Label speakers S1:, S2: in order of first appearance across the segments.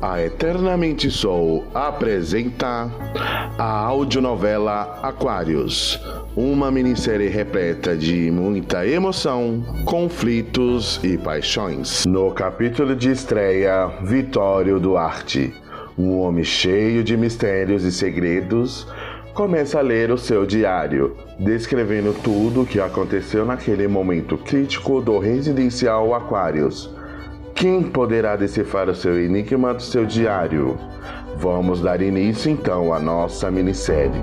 S1: A Eternamente Sou apresenta a audionovela Aquários, uma minissérie repleta de muita emoção, conflitos e paixões. No capítulo de estreia, Vitório Duarte, um homem cheio de mistérios e segredos, começa a ler o seu diário, descrevendo tudo o que aconteceu naquele momento crítico do residencial Aquários quem poderá decifrar o seu enigma do seu diário? Vamos dar início então à nossa minissérie.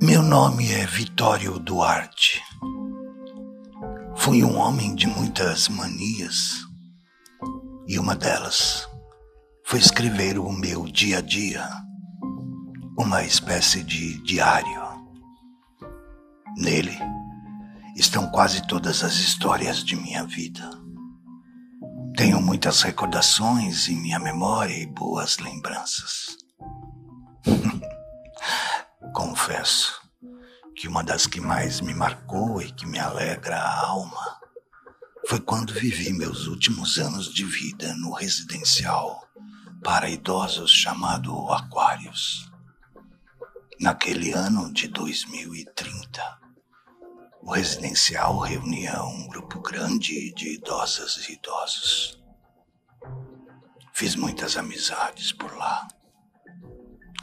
S2: Meu nome é Vitório Duarte. Fui um homem de muitas manias e uma delas foi escrever o meu dia a dia, uma espécie de diário. Nele estão quase todas as histórias de minha vida. Tenho muitas recordações em minha memória e boas lembranças. Confesso que uma das que mais me marcou e que me alegra a alma foi quando vivi meus últimos anos de vida no residencial para idosos chamado Aquários. Naquele ano de 2030, o residencial reunia um grupo grande de idosas e idosos. Fiz muitas amizades por lá,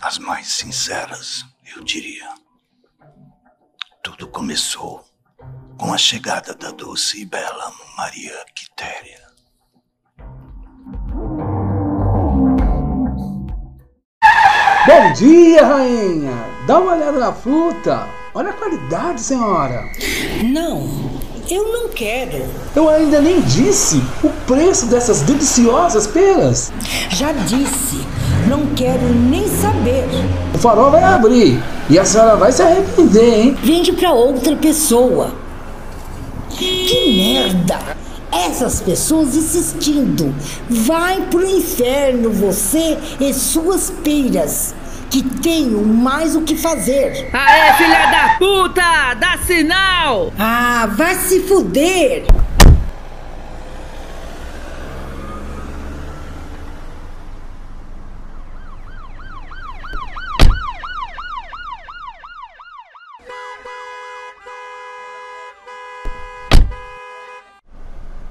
S2: as mais sinceras, eu diria. Tudo começou com a chegada da doce e bela Maria Quitéria.
S3: Bom dia, rainha! Dá uma olhada na fruta. Olha a qualidade, senhora.
S4: Não, eu não quero.
S3: Eu ainda nem disse o preço dessas deliciosas peras.
S4: Já disse, não quero nem saber.
S3: O farol vai abrir e a senhora vai se arrepender, hein?
S4: Vende para outra pessoa. Que merda! Essas pessoas insistindo. Vai pro inferno você e suas peiras. Que tenho mais o que fazer.
S5: Aê, filha da puta! Dá sinal!
S4: Ah, vai se fuder!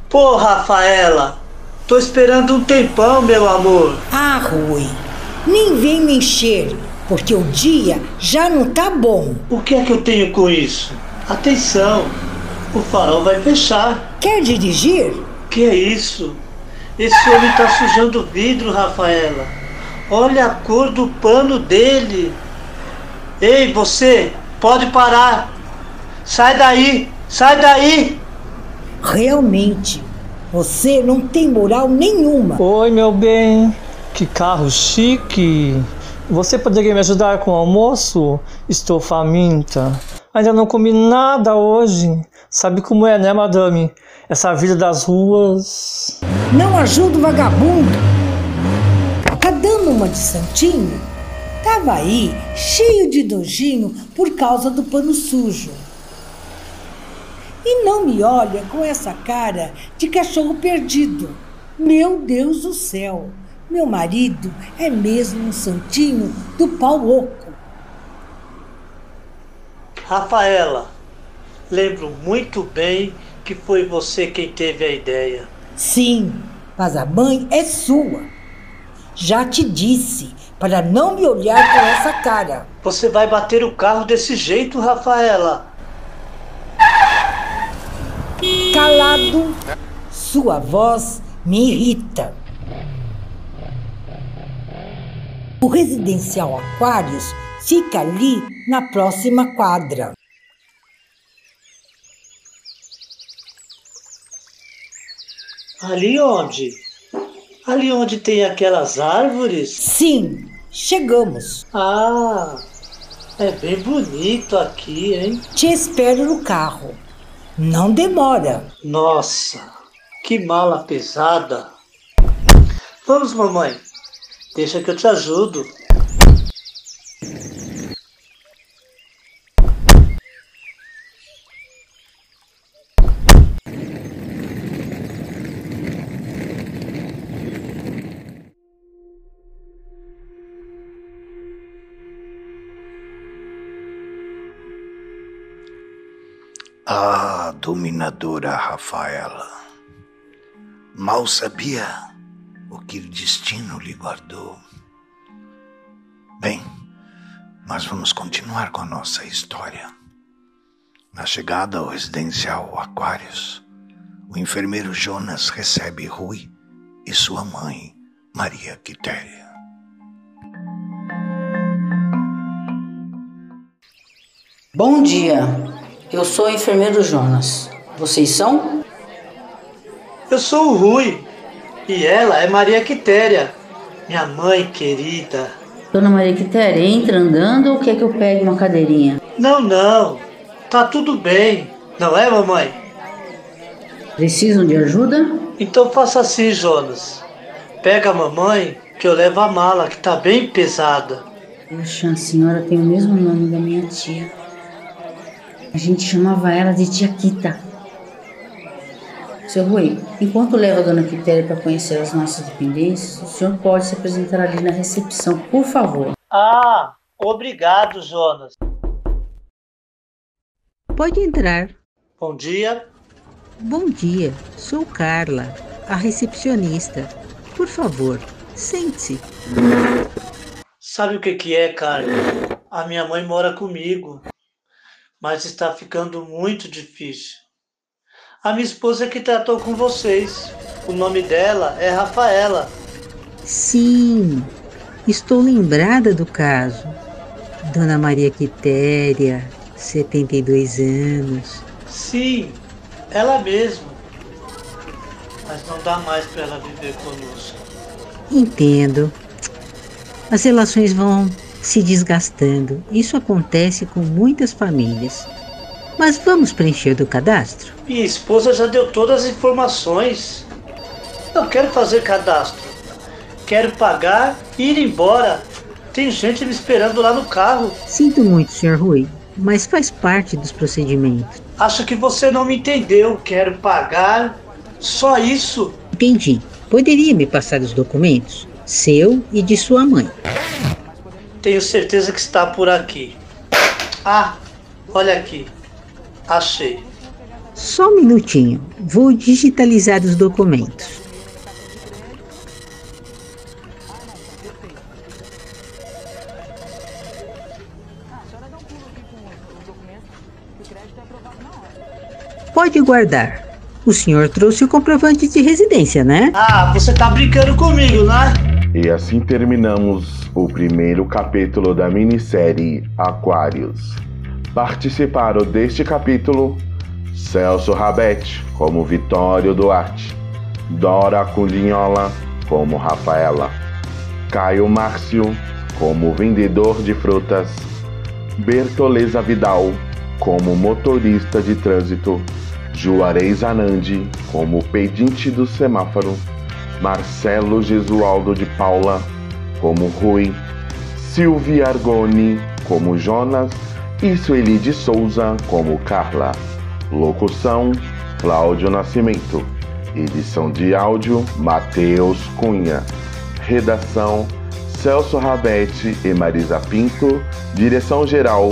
S6: Pô, Rafaela, tô esperando um tempão, meu amor.
S4: Ah, Rui, nem vem me encher, porque o dia já não tá bom.
S6: O que é que eu tenho com isso? Atenção, o farol vai fechar.
S4: Quer dirigir?
S6: Que é isso? Esse homem tá sujando o vidro, Rafaela. Olha a cor do pano dele. Ei, você, pode parar. Sai daí, sai daí.
S4: Realmente, você não tem moral nenhuma.
S7: Oi, meu bem. Que carro chique. Você poderia me ajudar com o almoço? Estou faminta. Ainda não comi nada hoje. Sabe como é, né, madame? Essa vida das ruas.
S4: Não ajuda o vagabundo. Tá dando uma de santinho? Tava aí, cheio de nojinho por causa do pano sujo. E não me olha com essa cara de cachorro perdido. Meu Deus do céu! Meu marido é mesmo um santinho do pau oco.
S6: Rafaela, lembro muito bem que foi você quem teve a ideia.
S4: Sim, mas a mãe é sua. Já te disse para não me olhar com essa cara.
S6: Você vai bater o carro desse jeito, Rafaela?
S4: Calado, sua voz me irrita. O residencial Aquários fica ali na próxima quadra.
S6: Ali onde? Ali onde tem aquelas árvores?
S4: Sim, chegamos.
S6: Ah, é bem bonito aqui, hein?
S4: Te espero no carro. Não demora.
S6: Nossa, que mala pesada. Vamos, mamãe. Deixa que eu te ajudo.
S2: Dominadora Rafaela. Mal sabia o que o destino lhe guardou. Bem, nós vamos continuar com a nossa história. Na chegada ao residencial Aquários, o enfermeiro Jonas recebe Rui e sua mãe, Maria Quitéria.
S8: Bom dia. Eu sou o enfermeiro Jonas. Vocês são?
S6: Eu sou o Rui. E ela é Maria Quitéria, minha mãe querida.
S8: Dona Maria Quitéria, entra andando ou quer que eu pegue uma cadeirinha?
S6: Não, não. Tá tudo bem. Não é, mamãe?
S8: Precisam de ajuda?
S6: Então faça assim, Jonas. Pega a mamãe que eu levo a mala, que tá bem pesada.
S8: Poxa, a senhora tem o mesmo nome da minha tia. A gente chamava ela de tia Kita. Seu Rui, enquanto leva a dona Quitéria para conhecer as nossas dependências, o senhor pode se apresentar ali na recepção, por favor.
S6: Ah, obrigado, Jonas.
S9: Pode entrar.
S6: Bom dia.
S9: Bom dia, sou Carla, a recepcionista. Por favor, sente-se.
S6: Sabe o que, que é, Carla? A minha mãe mora comigo mas está ficando muito difícil. A minha esposa que tratou com vocês. O nome dela é Rafaela.
S9: Sim, estou lembrada do caso. Dona Maria Quitéria, 72 anos.
S6: Sim, ela mesma. Mas não dá mais para ela viver conosco.
S9: Entendo. As relações vão se desgastando. Isso acontece com muitas famílias. Mas vamos preencher do cadastro?
S6: Minha esposa já deu todas as informações. Não quero fazer cadastro. Quero pagar e ir embora. Tem gente me esperando lá no carro.
S9: Sinto muito, Sr. Rui, mas faz parte dos procedimentos.
S6: Acho que você não me entendeu. Quero pagar. Só isso.
S9: Entendi. Poderia me passar os documentos? Seu e de sua mãe.
S6: Tenho certeza que está por aqui. Ah, olha aqui. Achei.
S9: Só um minutinho. Vou digitalizar os documentos. Pode guardar. O senhor trouxe o comprovante de residência, né?
S6: Ah, você tá brincando comigo, né?
S1: E assim terminamos o primeiro capítulo da minissérie Aquários. Participaram deste capítulo Celso Rabete como Vitório Duarte, Dora Cunhinhola como Rafaela, Caio Márcio como vendedor de frutas, Bertoleza Vidal como motorista de trânsito, Juarez Anandi como pedinte do semáforo, Marcelo Gesualdo de Paula como Rui, Silvia Argoni como Jonas e Sueli de Souza como Carla. Locução: Cláudio Nascimento. Edição de áudio: Matheus Cunha. Redação: Celso Rabete e Marisa Pinto. Direção geral: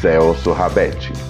S1: Celso Rabete.